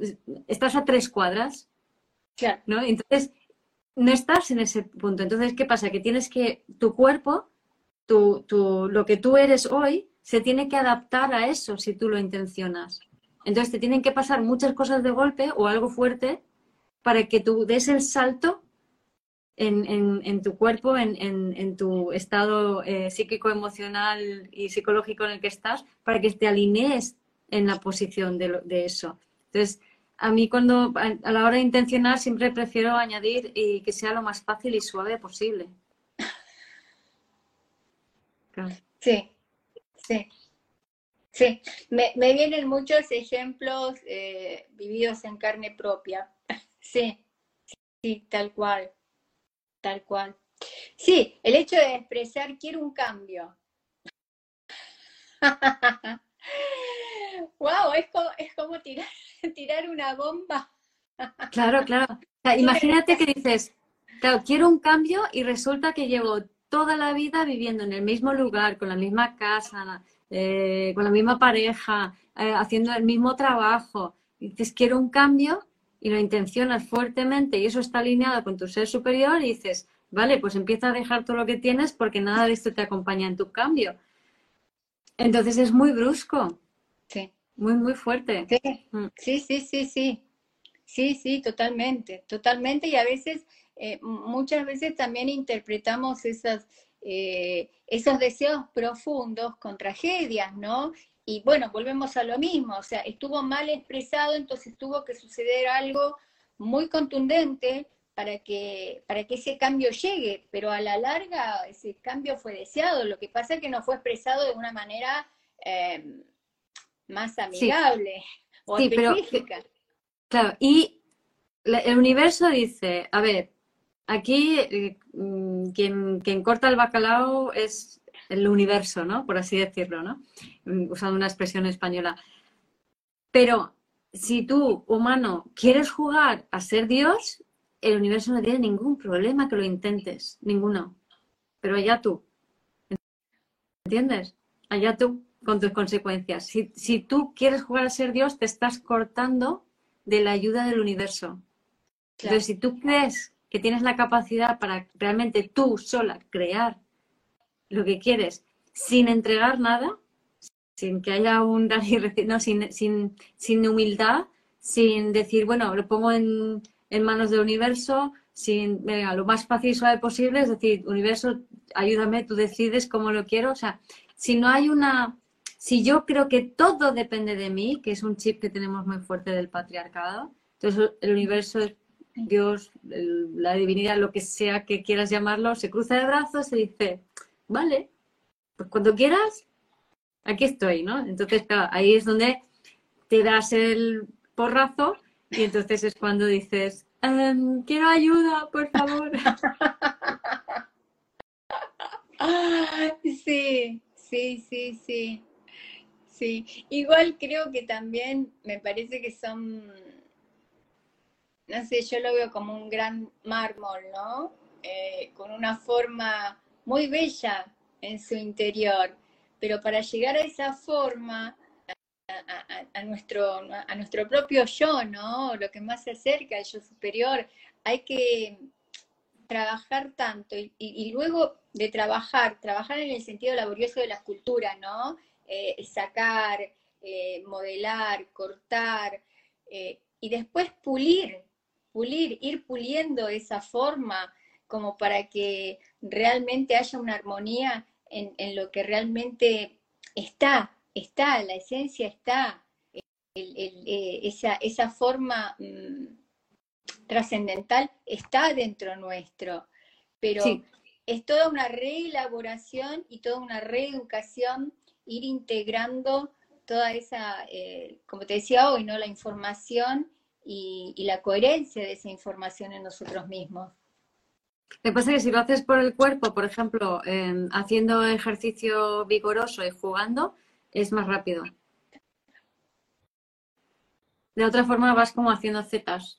estás a tres cuadras, ¿no? Entonces no estás en ese punto. Entonces, ¿qué pasa? Que tienes que, tu cuerpo, tu, tu, lo que tú eres hoy, se tiene que adaptar a eso si tú lo intencionas. Entonces te tienen que pasar muchas cosas de golpe o algo fuerte para que tú des el salto en, tu cuerpo, en, tu estado eh, psíquico, emocional y psicológico en el que estás, para que te alinees en la posición de, eso. Entonces, a mí cuando a, la hora de intencionar siempre prefiero añadir y que sea lo más fácil y suave posible. Sí, sí. Sí, me, vienen muchos ejemplos eh, vividos en carne propia. Sí, sí, tal cual tal cual. Sí, el hecho de expresar quiero un cambio. wow, es como, tirar, tirar una bomba. claro, claro. imagínate que dices, claro, quiero un cambio y resulta que llevo toda la vida viviendo en el mismo lugar, con la misma casa, eh, con la misma pareja, eh, haciendo el mismo trabajo. dices, quiero un cambio y lo intencionas fuertemente y eso está alineado con tu ser superior y dices, vale, pues empieza a dejar todo lo que tienes porque nada de esto te acompaña en tu cambio. Entonces es muy brusco. Sí. Muy, muy fuerte. Mm. Sí, sí, sí, sí. Sí, sí, totalmente, totalmente. Y a veces, eh, muchas veces también interpretamos esas, eh, esos deseos profundos con tragedias, ¿no? Y bueno, volvemos a lo mismo, o sea, estuvo mal expresado, entonces tuvo que suceder algo muy contundente para que, para que ese cambio llegue, pero a la larga ese cambio fue deseado, lo que pasa es que no fue expresado de una manera em, más amigable o específica. claro, y el universo dice, a ver, aquí eh, mm, quien, quien corta el bacalao es el universo, ¿no? Por así decirlo, ¿no? Mm, usando una expresión española. Pero si tú, humano, quieres jugar a ser Dios, el universo no tiene ningún problema que lo intentes, ninguno. Pero allá tú. ¿Entiendes? Allá tú con tus consecuencias. Si, tú quieres jugar a ser Dios, te estás cortando de la ayuda del universo. Entonces, si tú crees que tienes la capacidad para realmente tú sola crear lo que quieres sin entregar nada, sin que haya un dar y no, sin, sin, sin, humildad, sin decir, bueno, lo pongo en, en manos del universo, sin, venga, lo más fácil y suave posible, es decir, universo, ayúdame, tú decides cómo lo quiero, o sea, si no hay una, si yo creo que todo depende de mí, que es un chip que tenemos muy fuerte del patriarcado, entonces el universo Dios, la divinidad, lo que sea que quieras llamarlo, se cruza de brazos y dice, vale, pues cuando quieras, aquí estoy, ¿no? Entonces, claro, ahí es donde te das el porrazo y entonces es cuando dices, em, quiero ayuda, por favor. Sí, sí, sí, sí. Sí, igual creo que también me parece que son, no sé, yo lo veo como un gran mármol, ¿no? Eh, con una forma muy bella en su interior, pero para llegar a esa forma, a, nuestro, a nuestro propio yo, ¿no? Lo que más se acerca al yo superior, hay que trabajar tanto y, luego de trabajar, trabajar en el sentido laborioso de la escultura, ¿no? Eh, sacar, eh, modelar, cortar eh, y después pulir, pulir, ir puliendo esa forma como para que realmente haya una armonía en, lo que realmente está, está, la esencia está, esa, esa, forma mm, trascendental está dentro nuestro, pero es toda una reelaboración y toda una reeducación, ir integrando toda esa, eh, como te decía hoy, ¿no? la información y la coherencia de esa información en nosotros mismos. Lo que pasa es que si lo haces por el cuerpo, por ejemplo, haciendo ejercicio vigoroso y jugando, es más rápido. De otra forma vas como haciendo zetas.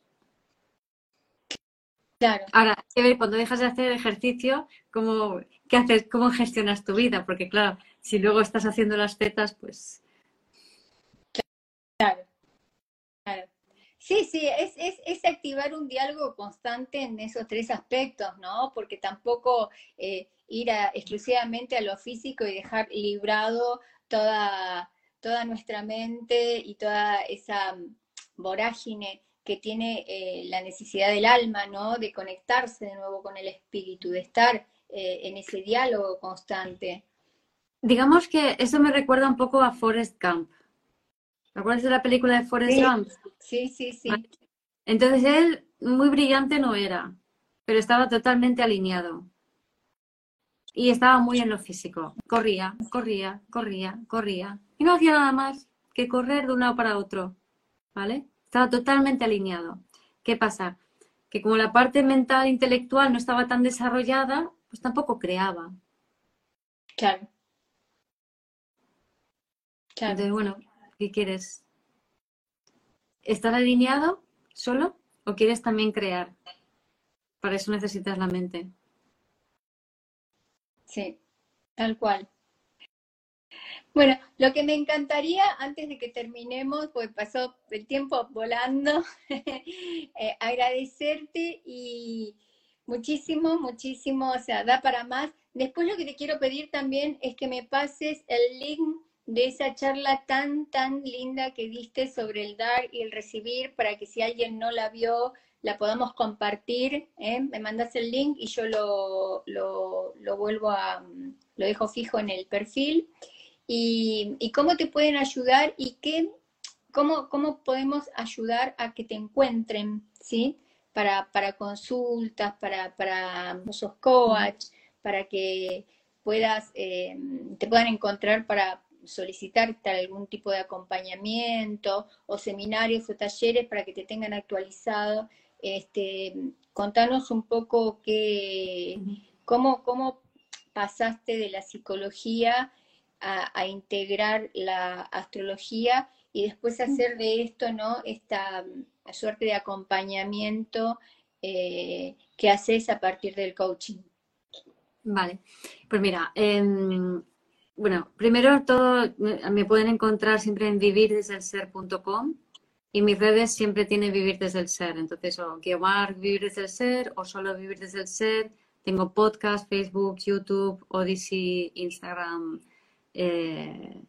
Claro. Ahora, que ver cuando dejas de hacer ejercicio, ¿cómo, ¿qué haces? ¿Cómo gestionas tu vida? Porque claro, si luego estás haciendo las zetas, pues... Claro. claro. Sí, sí, es, es, es, activar un diálogo constante en esos tres aspectos, ¿no? Porque tampoco eh, ir exclusivamente a lo físico y dejar librado toda, toda nuestra mente y toda esa mm, vorágine que tiene eh, la necesidad del alma, ¿no? De conectarse de nuevo con el espíritu, de estar eh, en ese diálogo constante. Digamos que eso me recuerda un poco a Forrest Gump. ¿Te acuerdas de la película de Forrest Gump? Sí, sí, sí. Entonces él muy brillante no era, pero estaba totalmente alineado. Y estaba muy en lo físico. Corría, corría, corría, corría. Y no hacía nada más que correr de un lado para otro. ¿Vale? Estaba totalmente alineado. ¿Qué pasa? Que como la parte mental, intelectual no estaba tan desarrollada, pues tampoco creaba. Claro. claro. Entonces, bueno, ¿Qué quieres? ¿Estar alineado solo o quieres también crear? Para eso necesitas la mente. Sí, tal cual. Bueno, lo que me encantaría antes de que terminemos, pues pasó el tiempo volando, eh, agradecerte y muchísimo, muchísimo, o sea, da para más. Después lo que te quiero pedir también es que me pases el link de esa charla tan, tan linda que diste sobre el dar y el recibir, para que si alguien no la vio, la podamos compartir. ¿eh? Me mandas el link y yo lo, lo, vuelvo a, lo dejo fijo en el perfil. Y, cómo te pueden ayudar y qué, cómo, cómo podemos ayudar a que te encuentren, ¿sí? Para, para consultas, para, para sos coach, para que puedas, eh, te puedan encontrar para, solicitar algún tipo de acompañamiento o seminarios o talleres para que te tengan actualizado. Este, contanos un poco qué, cómo, cómo pasaste de la psicología a, integrar la astrología y después hacer de esto, ¿no? Esta suerte de acompañamiento eh, que haces a partir del coaching. Vale, pues mira, em, bueno, primero todo me pueden encontrar siempre en vivirdesdelser.com y mis redes siempre tienen vivir desde el ser. Entonces, o Guiomar vivir desde el ser o solo vivir desde el ser. Tengo podcast, Facebook, YouTube, Odyssey, Instagram eh,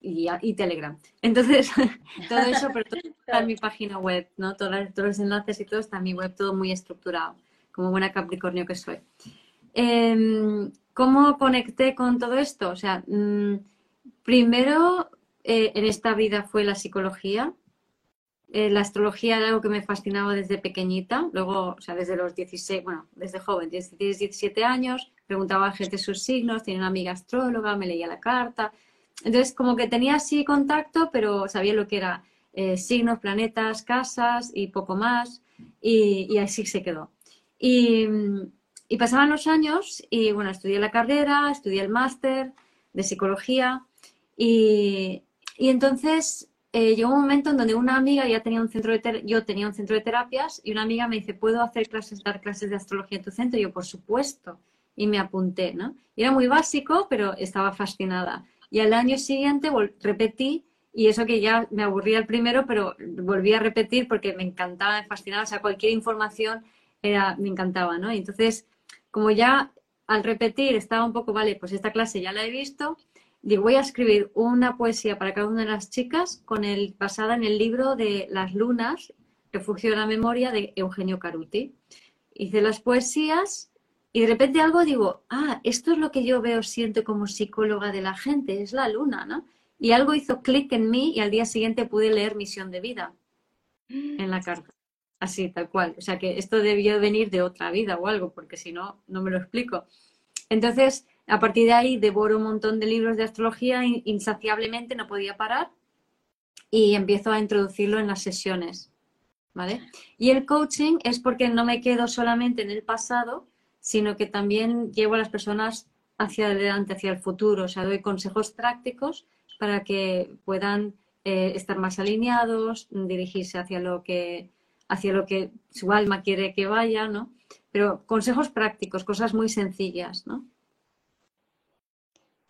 y, Telegram. Entonces, todo eso, pero todo está en mi página web, ¿no? Todos, todos los enlaces y todo está en mi web, todo muy estructurado, como buena Capricornio que soy. Em, ¿Cómo conecté con todo esto? O sea, mm, primero eh, en esta vida fue la psicología. Eh, la astrología era algo que me fascinaba desde pequeñita, luego, o sea, desde los 16, bueno, desde joven, desde 17 años, preguntaba a gente sus signos, tenía una amiga astróloga, me leía la carta. Entonces, como que tenía así contacto, pero sabía lo que era eh, signos, planetas, casas y poco más, y, y así se quedó. Y, y pasaban los años y bueno, estudié la carrera, estudié el máster de psicología y, y entonces eh, llegó un momento en donde una amiga ya tenía un centro de yo tenía un centro de terapias y una amiga me dice, ¿puedo hacer clases, dar clases de astrología en tu centro? Y yo, por supuesto, y me apunté, ¿no? Era muy básico, pero estaba fascinada. Y al año siguiente repetí y eso que ya me aburría el primero, pero volví a repetir porque me encantaba, me fascinaba, o sea, cualquier información era, me encantaba, ¿no? Entonces, como ya al repetir estaba un poco, vale, pues esta clase ya la he visto, digo, voy a escribir una poesía para cada una de las chicas con el, basada en el libro de Las Lunas, Refugio de la Memoria de Eugenio Caruti. Hice las poesías y de repente algo digo, ah, esto es lo que yo veo, siento como psicóloga de la gente, es la luna, ¿no? Y algo hizo clic en mí y al día siguiente pude leer Misión de Vida en la carta. Así, tal cual. O sea que esto debió venir de otra vida o algo, porque si no, no me lo explico. Entonces, a partir de ahí devoro un montón de libros de astrología insaciablemente, no podía parar y empiezo a introducirlo en las sesiones. ¿Vale? Y el coaching es porque no me quedo solamente en el pasado, sino que también llevo a las personas hacia adelante, hacia el futuro. O sea, doy consejos prácticos para que puedan eh, estar más alineados, dirigirse hacia lo que hacia lo que su alma quiere que vaya, ¿no? Pero consejos prácticos, cosas muy sencillas, ¿no?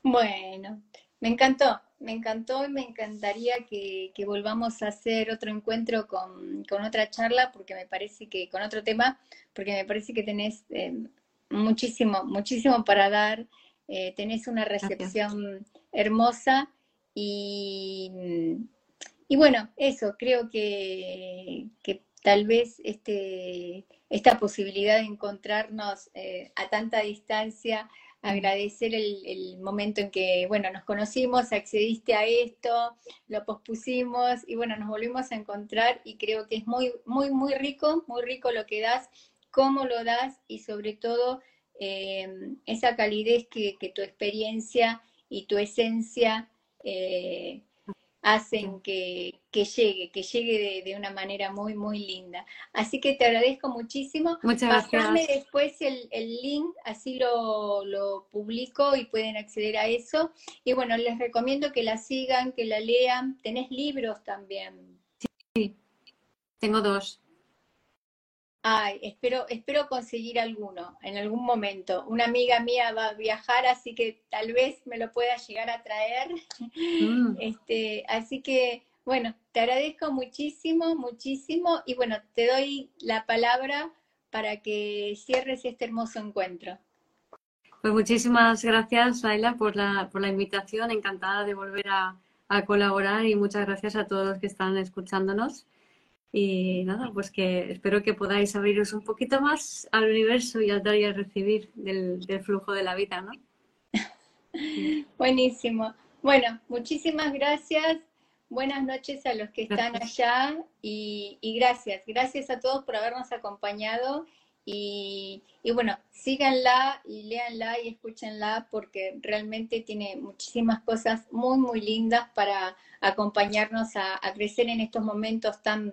Bueno, me encantó, me encantó y me encantaría que, volvamos a hacer otro encuentro con, otra charla, porque me parece que, con otro tema, porque me parece que tenés eh, muchísimo, muchísimo para dar, eh, tenés una recepción hermosa y, y bueno, eso, creo que, tal vez este, esta posibilidad de encontrarnos eh, a tanta distancia, agradecer el, momento en que, bueno, nos conocimos, accediste a esto, lo pospusimos y bueno, nos volvimos a encontrar y creo que es muy, muy, muy rico, muy rico lo que das, cómo lo das y sobre todo eh, esa calidez que, tu experiencia y tu esencia eh, hacen que, llegue, que llegue de, una manera muy, muy linda. Así que te agradezco muchísimo. Muchas gracias. después el, link, así lo, lo, publico y pueden acceder a eso. Y bueno, les recomiendo que la sigan, que la lean. Tenés libros también. Sí, tengo dos. Ay, espero, espero conseguir alguno en algún momento. Una amiga mía va a viajar, así que tal vez me lo pueda llegar a traer. Mm. Este, así que, bueno, te agradezco muchísimo, muchísimo. Y bueno, te doy la palabra para que cierres este hermoso encuentro. Pues muchísimas gracias, Ayla, por la, por la invitación. Encantada de volver a, a colaborar y muchas gracias a todos los que están escuchándonos. Y nada, pues que espero que podáis abriros un poquito más al universo y al dar y al recibir del, flujo de la vida, ¿no? Buenísimo. Bueno, muchísimas gracias. Buenas noches a los que están allá y, gracias, gracias a todos por habernos acompañado y, bueno, síganla y léanla y escúchenla porque realmente tiene muchísimas cosas muy, muy lindas para acompañarnos a, a crecer en estos momentos tan,